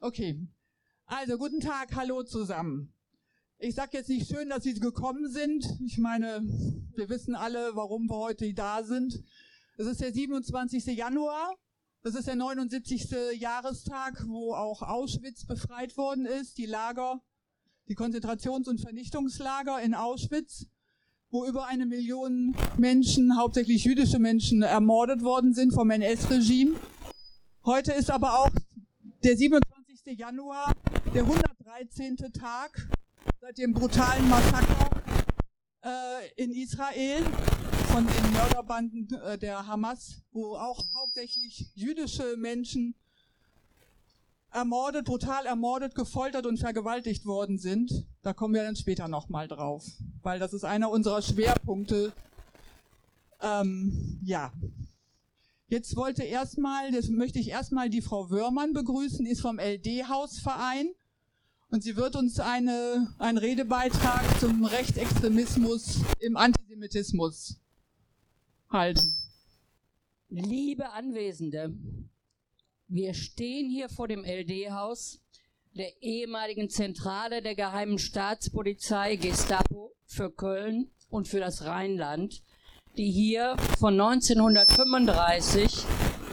Okay. Also, guten Tag, hallo zusammen. Ich sage jetzt nicht schön, dass Sie gekommen sind. Ich meine, wir wissen alle, warum wir heute da sind. Es ist der 27. Januar. Das ist der 79. Jahrestag, wo auch Auschwitz befreit worden ist, die Lager, die Konzentrations- und Vernichtungslager in Auschwitz, wo über eine Million Menschen, hauptsächlich jüdische Menschen, ermordet worden sind vom NS-Regime. Heute ist aber auch der 27. Januar, der 113. Tag seit dem brutalen Massaker äh, in Israel von den Mörderbanden äh, der Hamas, wo auch hauptsächlich jüdische Menschen ermordet, brutal ermordet, gefoltert und vergewaltigt worden sind. Da kommen wir dann später nochmal drauf, weil das ist einer unserer Schwerpunkte. Ähm, ja, Jetzt wollte erstmal, das möchte ich erstmal die Frau Wörmann begrüßen, ist vom LD-Hausverein. Und sie wird uns eine, einen Redebeitrag zum Rechtsextremismus im Antisemitismus halten. Liebe Anwesende, wir stehen hier vor dem LD-Haus, der ehemaligen Zentrale der geheimen Staatspolizei Gestapo für Köln und für das Rheinland die hier von 1935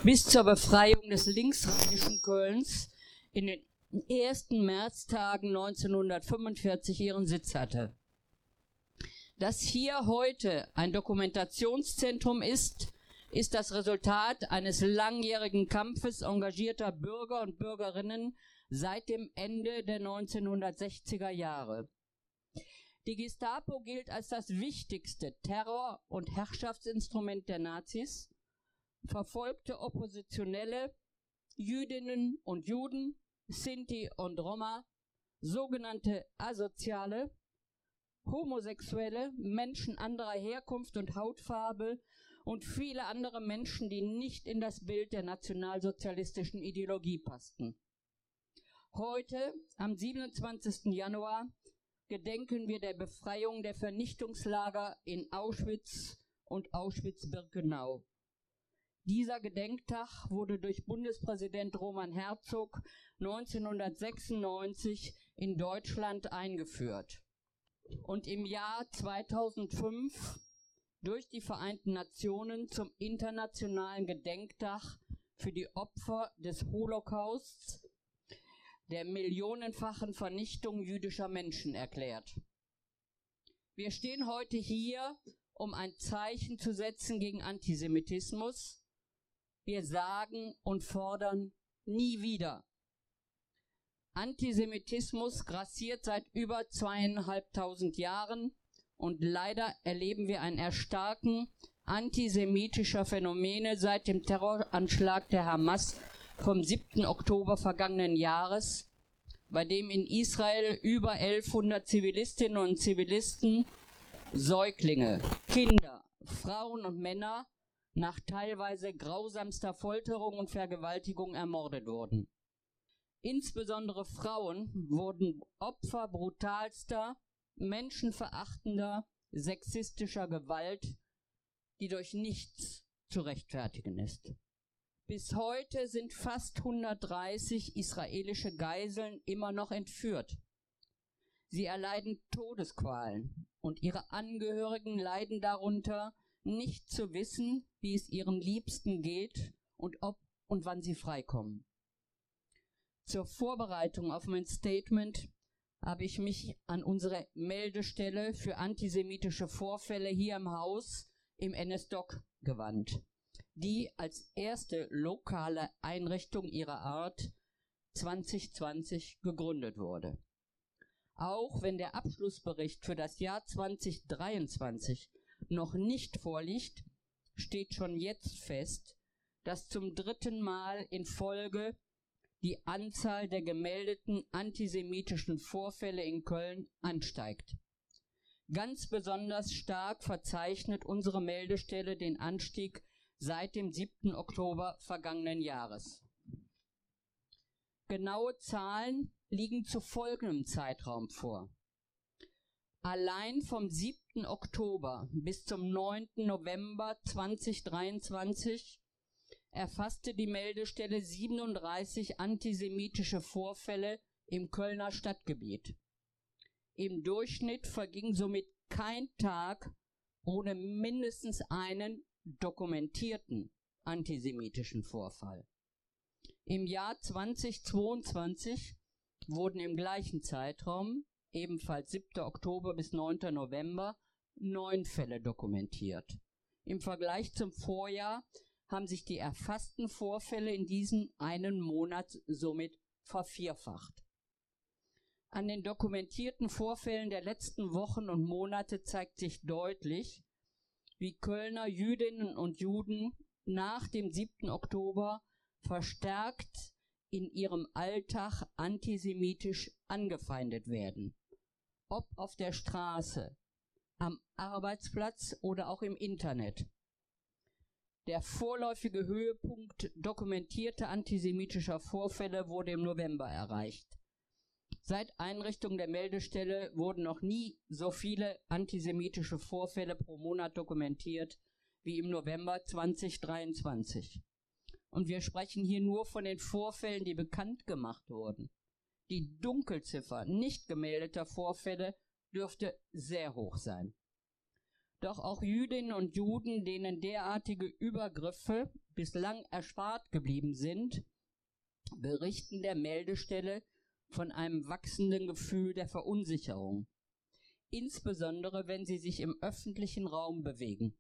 bis zur Befreiung des linksrheinischen Kölns in den ersten Märztagen 1945 ihren Sitz hatte. Dass hier heute ein Dokumentationszentrum ist, ist das Resultat eines langjährigen Kampfes engagierter Bürger und Bürgerinnen seit dem Ende der 1960er Jahre. Die Gestapo gilt als das wichtigste Terror- und Herrschaftsinstrument der Nazis, verfolgte Oppositionelle, Jüdinnen und Juden, Sinti und Roma, sogenannte Asoziale, Homosexuelle, Menschen anderer Herkunft und Hautfarbe und viele andere Menschen, die nicht in das Bild der nationalsozialistischen Ideologie passten. Heute, am 27. Januar, gedenken wir der Befreiung der Vernichtungslager in Auschwitz und Auschwitz-Birkenau. Dieser Gedenktag wurde durch Bundespräsident Roman Herzog 1996 in Deutschland eingeführt und im Jahr 2005 durch die Vereinten Nationen zum internationalen Gedenktag für die Opfer des Holocausts der millionenfachen Vernichtung jüdischer Menschen erklärt. Wir stehen heute hier, um ein Zeichen zu setzen gegen Antisemitismus. Wir sagen und fordern nie wieder. Antisemitismus grassiert seit über zweieinhalbtausend Jahren und leider erleben wir ein Erstarken antisemitischer Phänomene seit dem Terroranschlag der Hamas vom 7. Oktober vergangenen Jahres, bei dem in Israel über 1100 Zivilistinnen und Zivilisten, Säuglinge, Kinder, Frauen und Männer nach teilweise grausamster Folterung und Vergewaltigung ermordet wurden. Insbesondere Frauen wurden Opfer brutalster, menschenverachtender, sexistischer Gewalt, die durch nichts zu rechtfertigen ist. Bis heute sind fast 130 israelische Geiseln immer noch entführt. Sie erleiden Todesqualen und ihre Angehörigen leiden darunter, nicht zu wissen, wie es ihren Liebsten geht und ob und wann sie freikommen. Zur Vorbereitung auf mein Statement habe ich mich an unsere Meldestelle für antisemitische Vorfälle hier im Haus im NS-Doc gewandt die als erste lokale Einrichtung ihrer Art 2020 gegründet wurde. Auch wenn der Abschlussbericht für das Jahr 2023 noch nicht vorliegt, steht schon jetzt fest, dass zum dritten Mal in Folge die Anzahl der gemeldeten antisemitischen Vorfälle in Köln ansteigt. Ganz besonders stark verzeichnet unsere Meldestelle den Anstieg seit dem 7. Oktober vergangenen Jahres. Genaue Zahlen liegen zu folgendem Zeitraum vor. Allein vom 7. Oktober bis zum 9. November 2023 erfasste die Meldestelle 37 antisemitische Vorfälle im Kölner Stadtgebiet. Im Durchschnitt verging somit kein Tag ohne mindestens einen dokumentierten antisemitischen Vorfall. Im Jahr 2022 wurden im gleichen Zeitraum, ebenfalls 7. Oktober bis 9. November, neun Fälle dokumentiert. Im Vergleich zum Vorjahr haben sich die erfassten Vorfälle in diesem einen Monat somit vervierfacht. An den dokumentierten Vorfällen der letzten Wochen und Monate zeigt sich deutlich, wie Kölner Jüdinnen und Juden nach dem 7. Oktober verstärkt in ihrem Alltag antisemitisch angefeindet werden. Ob auf der Straße, am Arbeitsplatz oder auch im Internet. Der vorläufige Höhepunkt dokumentierter antisemitischer Vorfälle wurde im November erreicht. Seit Einrichtung der Meldestelle wurden noch nie so viele antisemitische Vorfälle pro Monat dokumentiert wie im November 2023. Und wir sprechen hier nur von den Vorfällen, die bekannt gemacht wurden. Die Dunkelziffer nicht gemeldeter Vorfälle dürfte sehr hoch sein. Doch auch Jüdinnen und Juden, denen derartige Übergriffe bislang erspart geblieben sind, berichten der Meldestelle von einem wachsenden Gefühl der Verunsicherung, insbesondere wenn sie sich im öffentlichen Raum bewegen.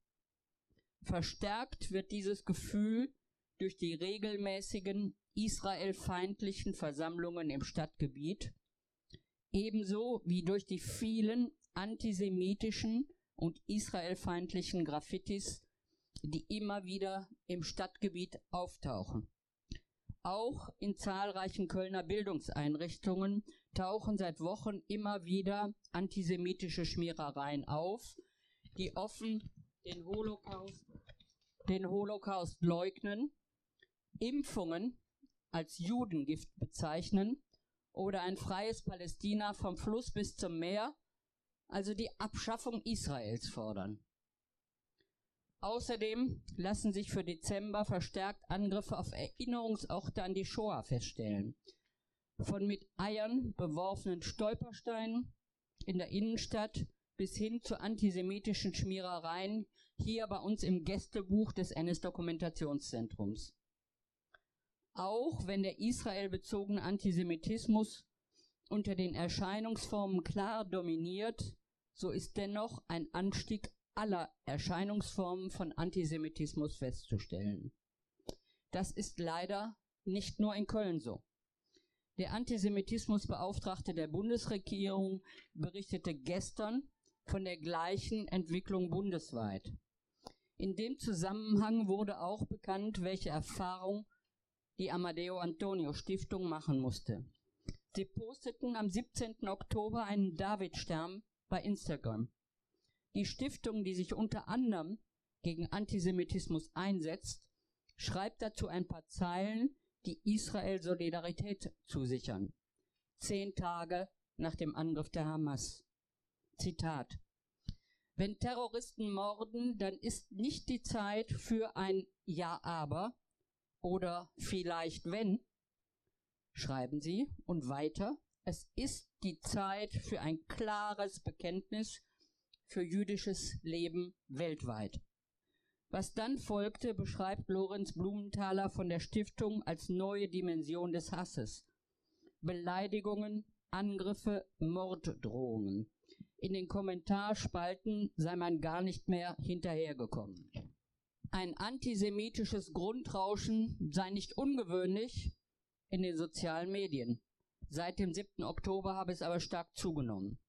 Verstärkt wird dieses Gefühl durch die regelmäßigen israelfeindlichen Versammlungen im Stadtgebiet, ebenso wie durch die vielen antisemitischen und israelfeindlichen Graffitis, die immer wieder im Stadtgebiet auftauchen. Auch in zahlreichen Kölner Bildungseinrichtungen tauchen seit Wochen immer wieder antisemitische Schmierereien auf, die offen den Holocaust, den Holocaust leugnen, Impfungen als Judengift bezeichnen oder ein freies Palästina vom Fluss bis zum Meer, also die Abschaffung Israels fordern. Außerdem lassen sich für Dezember verstärkt Angriffe auf Erinnerungsorte an die Shoah feststellen. Von mit Eiern beworfenen Stolpersteinen in der Innenstadt bis hin zu antisemitischen Schmierereien hier bei uns im Gästebuch des NS-Dokumentationszentrums. Auch wenn der israelbezogene Antisemitismus unter den Erscheinungsformen klar dominiert, so ist dennoch ein Anstieg aller Erscheinungsformen von Antisemitismus festzustellen. Das ist leider nicht nur in Köln so. Der Antisemitismusbeauftragte der Bundesregierung berichtete gestern von der gleichen Entwicklung bundesweit. In dem Zusammenhang wurde auch bekannt, welche Erfahrung die Amadeo Antonio Stiftung machen musste. Sie posteten am 17. Oktober einen Davidstern bei Instagram. Die Stiftung, die sich unter anderem gegen Antisemitismus einsetzt, schreibt dazu ein paar Zeilen, die Israel Solidarität zusichern. Zehn Tage nach dem Angriff der Hamas. Zitat. Wenn Terroristen morden, dann ist nicht die Zeit für ein Ja aber oder vielleicht wenn, schreiben sie, und weiter, es ist die Zeit für ein klares Bekenntnis für jüdisches Leben weltweit. Was dann folgte, beschreibt Lorenz Blumenthaler von der Stiftung als neue Dimension des Hasses. Beleidigungen, Angriffe, Morddrohungen. In den Kommentarspalten sei man gar nicht mehr hinterhergekommen. Ein antisemitisches Grundrauschen sei nicht ungewöhnlich in den sozialen Medien. Seit dem 7. Oktober habe es aber stark zugenommen.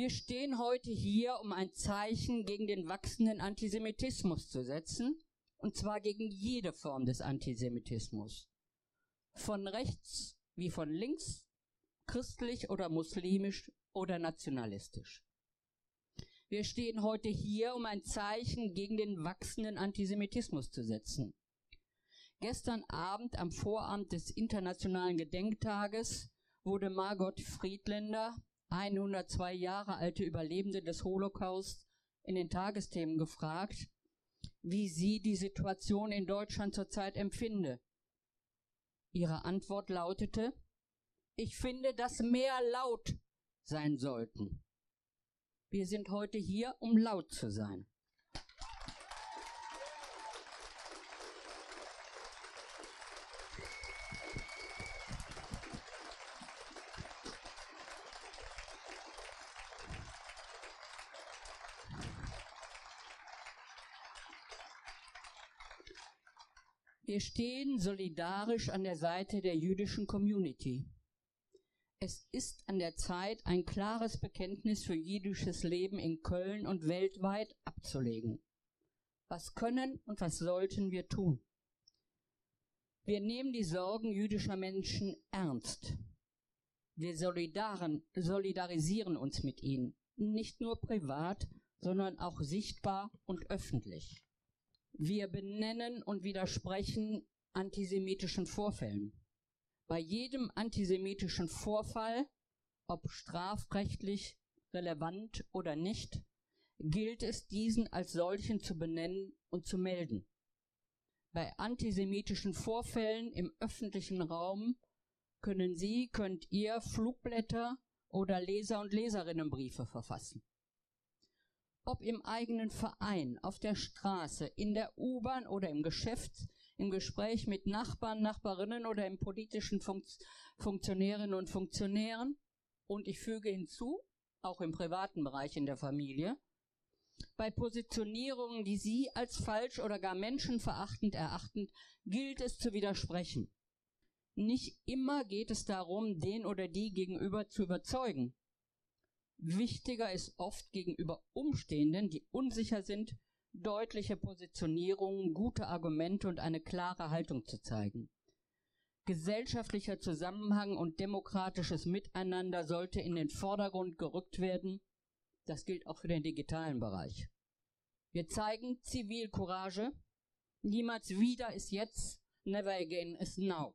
Wir stehen heute hier, um ein Zeichen gegen den wachsenden Antisemitismus zu setzen, und zwar gegen jede Form des Antisemitismus. Von rechts wie von links, christlich oder muslimisch oder nationalistisch. Wir stehen heute hier, um ein Zeichen gegen den wachsenden Antisemitismus zu setzen. Gestern Abend am Vorabend des Internationalen Gedenktages wurde Margot Friedländer, 102 Jahre alte Überlebende des Holocaust in den Tagesthemen gefragt, wie sie die Situation in Deutschland zurzeit empfinde. Ihre Antwort lautete, ich finde, dass mehr laut sein sollten. Wir sind heute hier, um laut zu sein. Wir stehen solidarisch an der Seite der jüdischen Community. Es ist an der Zeit, ein klares Bekenntnis für jüdisches Leben in Köln und weltweit abzulegen. Was können und was sollten wir tun? Wir nehmen die Sorgen jüdischer Menschen ernst. Wir solidarisieren uns mit ihnen, nicht nur privat, sondern auch sichtbar und öffentlich. Wir benennen und widersprechen antisemitischen Vorfällen. Bei jedem antisemitischen Vorfall, ob strafrechtlich relevant oder nicht, gilt es, diesen als solchen zu benennen und zu melden. Bei antisemitischen Vorfällen im öffentlichen Raum können Sie, könnt ihr Flugblätter oder Leser- und Leserinnenbriefe verfassen ob im eigenen Verein, auf der Straße, in der U-Bahn oder im Geschäft, im Gespräch mit Nachbarn, Nachbarinnen oder im politischen Fun Funktionärinnen und Funktionären. Und ich füge hinzu, auch im privaten Bereich in der Familie, bei Positionierungen, die Sie als falsch oder gar menschenverachtend erachten, gilt es zu widersprechen. Nicht immer geht es darum, den oder die gegenüber zu überzeugen. Wichtiger ist oft gegenüber Umstehenden, die unsicher sind, deutliche Positionierungen, gute Argumente und eine klare Haltung zu zeigen. Gesellschaftlicher Zusammenhang und demokratisches Miteinander sollte in den Vordergrund gerückt werden. Das gilt auch für den digitalen Bereich. Wir zeigen Zivilcourage. Niemals wieder ist jetzt, never again is now.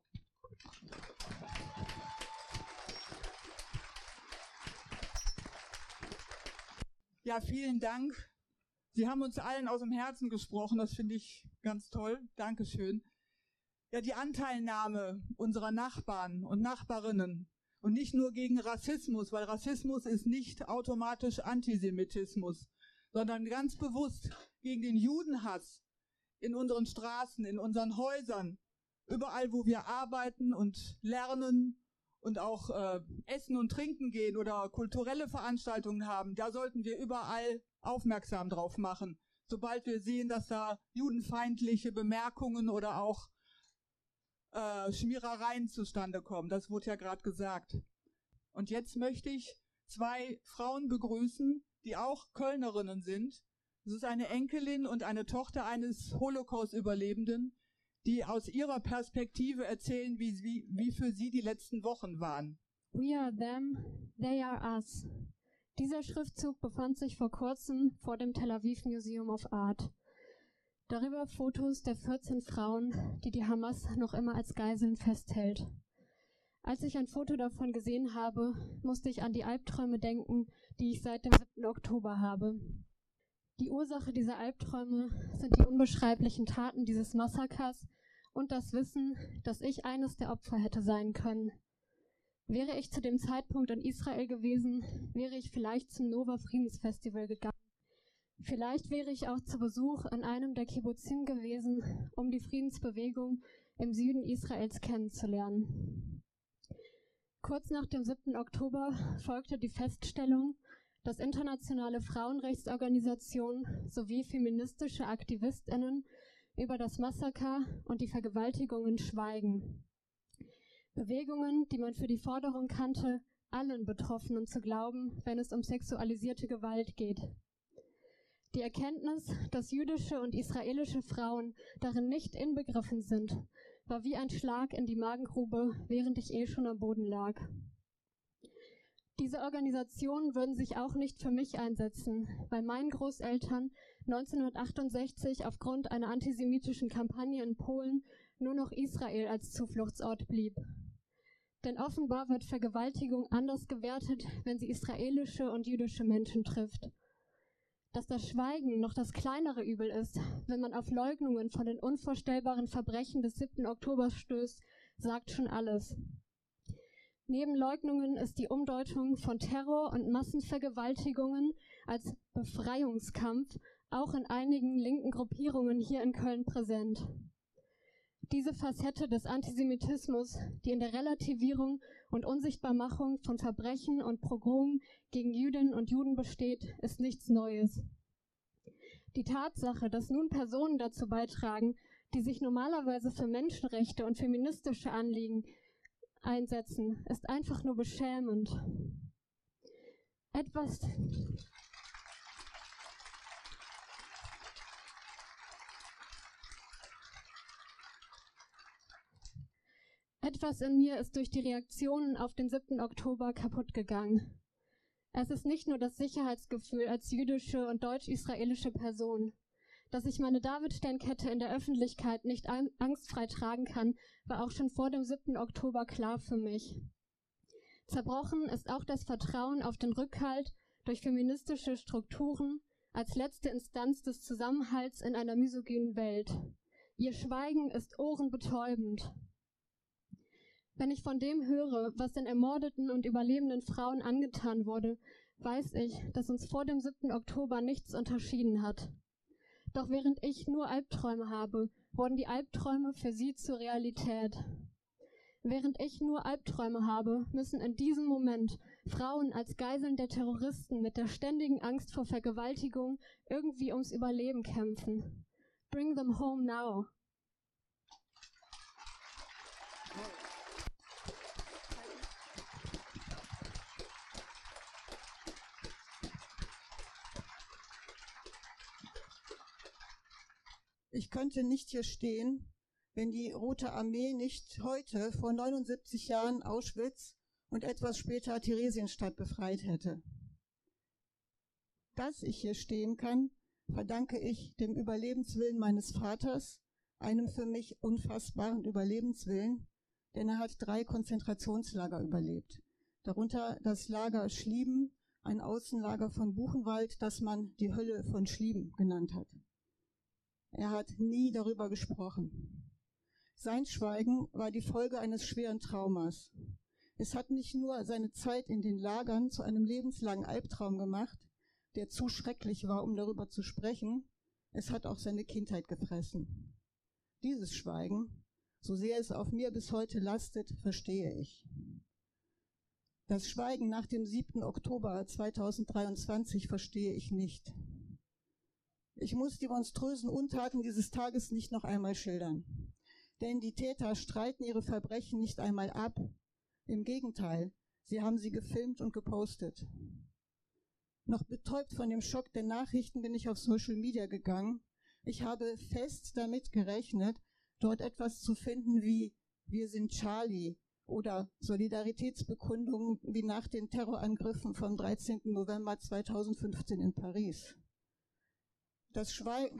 Ja, vielen Dank. Sie haben uns allen aus dem Herzen gesprochen. Das finde ich ganz toll. Dankeschön. Ja, die Anteilnahme unserer Nachbarn und Nachbarinnen und nicht nur gegen Rassismus, weil Rassismus ist nicht automatisch Antisemitismus, sondern ganz bewusst gegen den Judenhass in unseren Straßen, in unseren Häusern, überall, wo wir arbeiten und lernen und auch äh, essen und trinken gehen oder kulturelle Veranstaltungen haben, da sollten wir überall aufmerksam drauf machen. Sobald wir sehen, dass da judenfeindliche Bemerkungen oder auch äh, Schmierereien zustande kommen. Das wurde ja gerade gesagt. Und jetzt möchte ich zwei Frauen begrüßen, die auch Kölnerinnen sind. Es ist eine Enkelin und eine Tochter eines Holocaust-Überlebenden, die aus ihrer Perspektive erzählen, wie, wie, wie für sie die letzten Wochen waren. We are them, they are us. Dieser Schriftzug befand sich vor kurzem vor dem Tel Aviv Museum of Art. Darüber Fotos der 14 Frauen, die die Hamas noch immer als Geiseln festhält. Als ich ein Foto davon gesehen habe, musste ich an die Albträume denken, die ich seit dem 7. Oktober habe. Die Ursache dieser Albträume sind die unbeschreiblichen Taten dieses Massakers und das Wissen, dass ich eines der Opfer hätte sein können. Wäre ich zu dem Zeitpunkt in Israel gewesen, wäre ich vielleicht zum Nova Friedensfestival gegangen. Vielleicht wäre ich auch zu Besuch in einem der Kibbutzim gewesen, um die Friedensbewegung im Süden Israels kennenzulernen. Kurz nach dem 7. Oktober folgte die Feststellung, dass internationale Frauenrechtsorganisationen sowie feministische Aktivistinnen über das Massaker und die Vergewaltigungen schweigen. Bewegungen, die man für die Forderung kannte, allen Betroffenen zu glauben, wenn es um sexualisierte Gewalt geht. Die Erkenntnis, dass jüdische und israelische Frauen darin nicht inbegriffen sind, war wie ein Schlag in die Magengrube, während ich eh schon am Boden lag. Diese Organisationen würden sich auch nicht für mich einsetzen, weil meinen Großeltern 1968 aufgrund einer antisemitischen Kampagne in Polen nur noch Israel als Zufluchtsort blieb. Denn offenbar wird Vergewaltigung anders gewertet, wenn sie israelische und jüdische Menschen trifft. Dass das Schweigen noch das kleinere Übel ist, wenn man auf Leugnungen von den unvorstellbaren Verbrechen des 7. Oktober stößt, sagt schon alles. Neben Leugnungen ist die Umdeutung von Terror und Massenvergewaltigungen als Befreiungskampf auch in einigen linken Gruppierungen hier in Köln präsent. Diese Facette des Antisemitismus, die in der Relativierung und Unsichtbarmachung von Verbrechen und Pogromen gegen Jüdinnen und Juden besteht, ist nichts Neues. Die Tatsache, dass nun Personen dazu beitragen, die sich normalerweise für Menschenrechte und feministische Anliegen einsetzen, ist einfach nur beschämend. Etwas, Etwas in mir ist durch die Reaktionen auf den 7. Oktober kaputt gegangen. Es ist nicht nur das Sicherheitsgefühl als jüdische und deutsch-israelische Person. Dass ich meine Davidsternkette in der Öffentlichkeit nicht angstfrei tragen kann, war auch schon vor dem 7. Oktober klar für mich. Zerbrochen ist auch das Vertrauen auf den Rückhalt durch feministische Strukturen als letzte Instanz des Zusammenhalts in einer misogynen Welt. Ihr Schweigen ist ohrenbetäubend. Wenn ich von dem höre, was den ermordeten und überlebenden Frauen angetan wurde, weiß ich, dass uns vor dem 7. Oktober nichts unterschieden hat. Doch während ich nur Albträume habe, wurden die Albträume für sie zur Realität. Während ich nur Albträume habe, müssen in diesem Moment Frauen als Geiseln der Terroristen mit der ständigen Angst vor Vergewaltigung irgendwie ums Überleben kämpfen. Bring them home now. Ich könnte nicht hier stehen, wenn die Rote Armee nicht heute vor 79 Jahren Auschwitz und etwas später Theresienstadt befreit hätte. Dass ich hier stehen kann, verdanke ich dem Überlebenswillen meines Vaters, einem für mich unfassbaren Überlebenswillen, denn er hat drei Konzentrationslager überlebt. Darunter das Lager Schlieben, ein Außenlager von Buchenwald, das man die Hölle von Schlieben genannt hat. Er hat nie darüber gesprochen. Sein Schweigen war die Folge eines schweren Traumas. Es hat nicht nur seine Zeit in den Lagern zu einem lebenslangen Albtraum gemacht, der zu schrecklich war, um darüber zu sprechen, es hat auch seine Kindheit gefressen. Dieses Schweigen, so sehr es auf mir bis heute lastet, verstehe ich. Das Schweigen nach dem 7. Oktober 2023 verstehe ich nicht. Ich muss die monströsen Untaten dieses Tages nicht noch einmal schildern. Denn die Täter streiten ihre Verbrechen nicht einmal ab. Im Gegenteil, sie haben sie gefilmt und gepostet. Noch betäubt von dem Schock der Nachrichten bin ich auf Social Media gegangen. Ich habe fest damit gerechnet, dort etwas zu finden wie Wir sind Charlie oder Solidaritätsbekundungen wie nach den Terrorangriffen vom 13. November 2015 in Paris. Das Schweigen.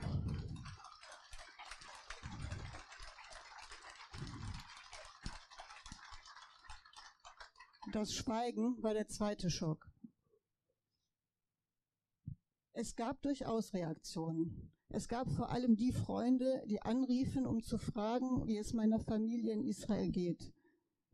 Das Schweigen war der zweite Schock. Es gab durchaus Reaktionen. Es gab vor allem die Freunde, die anriefen, um zu fragen, wie es meiner Familie in Israel geht.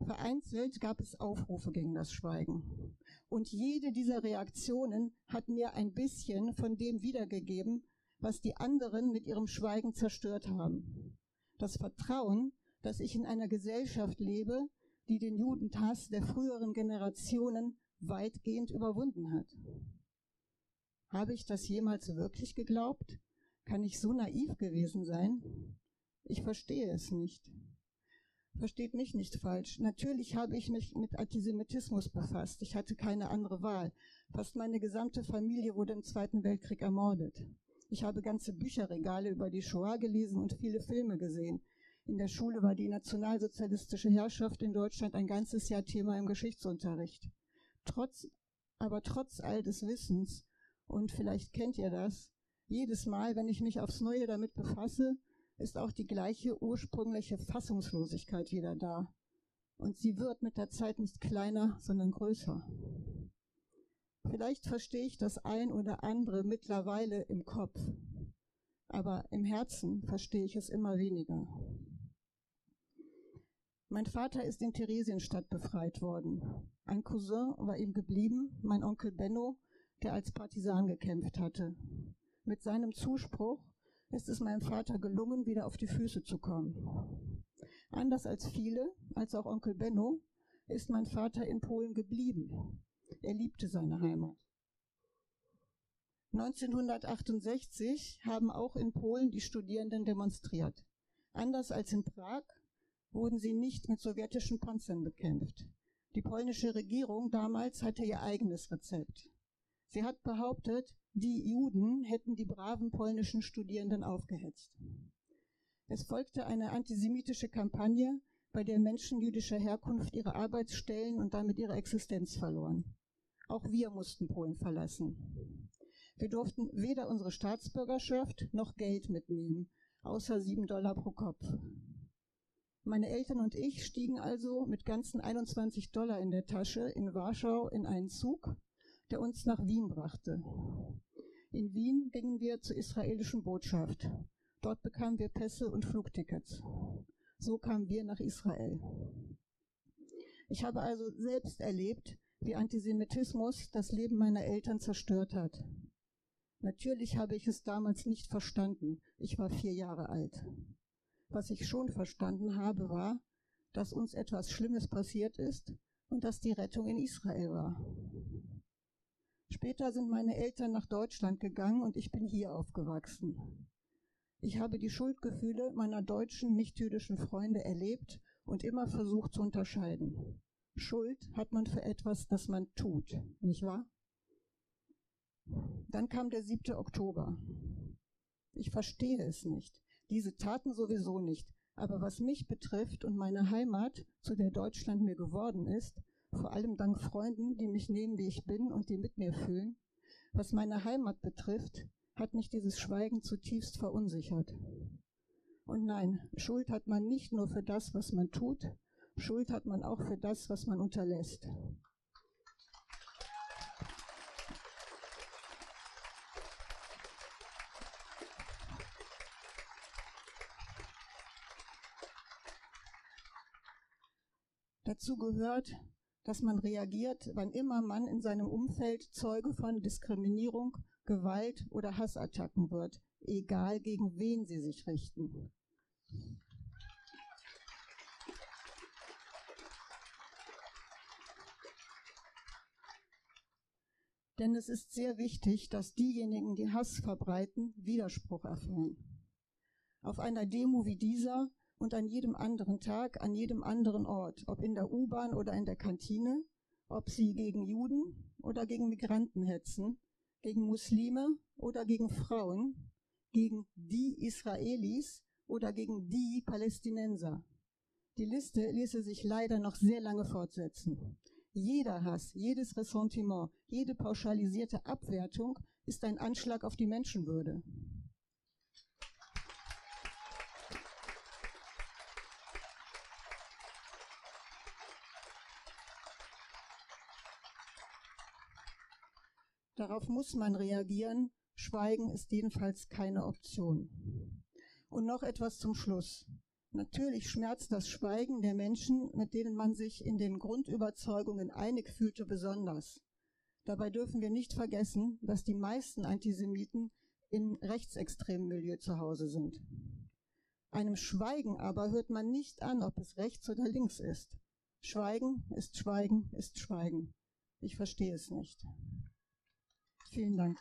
Vereinzelt gab es Aufrufe gegen das Schweigen. Und jede dieser Reaktionen hat mir ein bisschen von dem wiedergegeben, was die anderen mit ihrem Schweigen zerstört haben. Das Vertrauen, dass ich in einer Gesellschaft lebe, die den Judenhass der früheren Generationen weitgehend überwunden hat. Habe ich das jemals wirklich geglaubt? Kann ich so naiv gewesen sein? Ich verstehe es nicht. Versteht mich nicht falsch. Natürlich habe ich mich mit Antisemitismus befasst. Ich hatte keine andere Wahl. Fast meine gesamte Familie wurde im Zweiten Weltkrieg ermordet. Ich habe ganze Bücherregale über die Shoah gelesen und viele Filme gesehen. In der Schule war die nationalsozialistische Herrschaft in Deutschland ein ganzes Jahr Thema im Geschichtsunterricht. Trotz, aber trotz all des Wissens, und vielleicht kennt ihr das, jedes Mal, wenn ich mich aufs Neue damit befasse, ist auch die gleiche ursprüngliche Fassungslosigkeit wieder da. Und sie wird mit der Zeit nicht kleiner, sondern größer. Vielleicht verstehe ich das ein oder andere mittlerweile im Kopf, aber im Herzen verstehe ich es immer weniger. Mein Vater ist in Theresienstadt befreit worden. Ein Cousin war ihm geblieben, mein Onkel Benno, der als Partisan gekämpft hatte. Mit seinem Zuspruch ist es meinem Vater gelungen, wieder auf die Füße zu kommen. Anders als viele, als auch Onkel Benno, ist mein Vater in Polen geblieben. Er liebte seine Heimat. 1968 haben auch in Polen die Studierenden demonstriert. Anders als in Prag wurden sie nicht mit sowjetischen Panzern bekämpft. Die polnische Regierung damals hatte ihr eigenes Rezept. Sie hat behauptet, die Juden hätten die braven polnischen Studierenden aufgehetzt. Es folgte eine antisemitische Kampagne, bei der Menschen jüdischer Herkunft ihre Arbeitsstellen und damit ihre Existenz verloren. Auch wir mussten Polen verlassen. Wir durften weder unsere Staatsbürgerschaft noch Geld mitnehmen, außer sieben Dollar pro Kopf. Meine Eltern und ich stiegen also mit ganzen 21 Dollar in der Tasche in Warschau in einen Zug, der uns nach Wien brachte. In Wien gingen wir zur israelischen Botschaft. Dort bekamen wir Pässe und Flugtickets. So kamen wir nach Israel. Ich habe also selbst erlebt, wie Antisemitismus das Leben meiner Eltern zerstört hat. Natürlich habe ich es damals nicht verstanden. Ich war vier Jahre alt. Was ich schon verstanden habe, war, dass uns etwas Schlimmes passiert ist und dass die Rettung in Israel war. Später sind meine Eltern nach Deutschland gegangen und ich bin hier aufgewachsen. Ich habe die Schuldgefühle meiner deutschen, nicht-jüdischen Freunde erlebt und immer versucht zu unterscheiden. Schuld hat man für etwas, das man tut, nicht wahr? Dann kam der 7. Oktober. Ich verstehe es nicht. Diese taten sowieso nicht. Aber was mich betrifft und meine Heimat, zu der Deutschland mir geworden ist, vor allem dank Freunden, die mich nehmen, wie ich bin und die mit mir fühlen, was meine Heimat betrifft, hat mich dieses Schweigen zutiefst verunsichert. Und nein, Schuld hat man nicht nur für das, was man tut, Schuld hat man auch für das, was man unterlässt. Dazu gehört, dass man reagiert, wann immer man in seinem Umfeld Zeuge von Diskriminierung, Gewalt oder Hassattacken wird, egal gegen wen sie sich richten. Denn es ist sehr wichtig, dass diejenigen, die Hass verbreiten, Widerspruch erfahren. Auf einer Demo wie dieser und an jedem anderen Tag, an jedem anderen Ort, ob in der U-Bahn oder in der Kantine, ob sie gegen Juden oder gegen Migranten hetzen, gegen Muslime oder gegen Frauen, gegen die Israelis oder gegen die Palästinenser. Die Liste ließe sich leider noch sehr lange fortsetzen. Jeder Hass, jedes Ressentiment, jede pauschalisierte Abwertung ist ein Anschlag auf die Menschenwürde. Darauf muss man reagieren. Schweigen ist jedenfalls keine Option. Und noch etwas zum Schluss. Natürlich schmerzt das Schweigen der Menschen, mit denen man sich in den Grundüberzeugungen einig fühlte, besonders. Dabei dürfen wir nicht vergessen, dass die meisten Antisemiten in rechtsextremen Milieu zu Hause sind. Einem Schweigen aber hört man nicht an, ob es rechts oder links ist. Schweigen ist Schweigen ist Schweigen. Ich verstehe es nicht. Vielen Dank.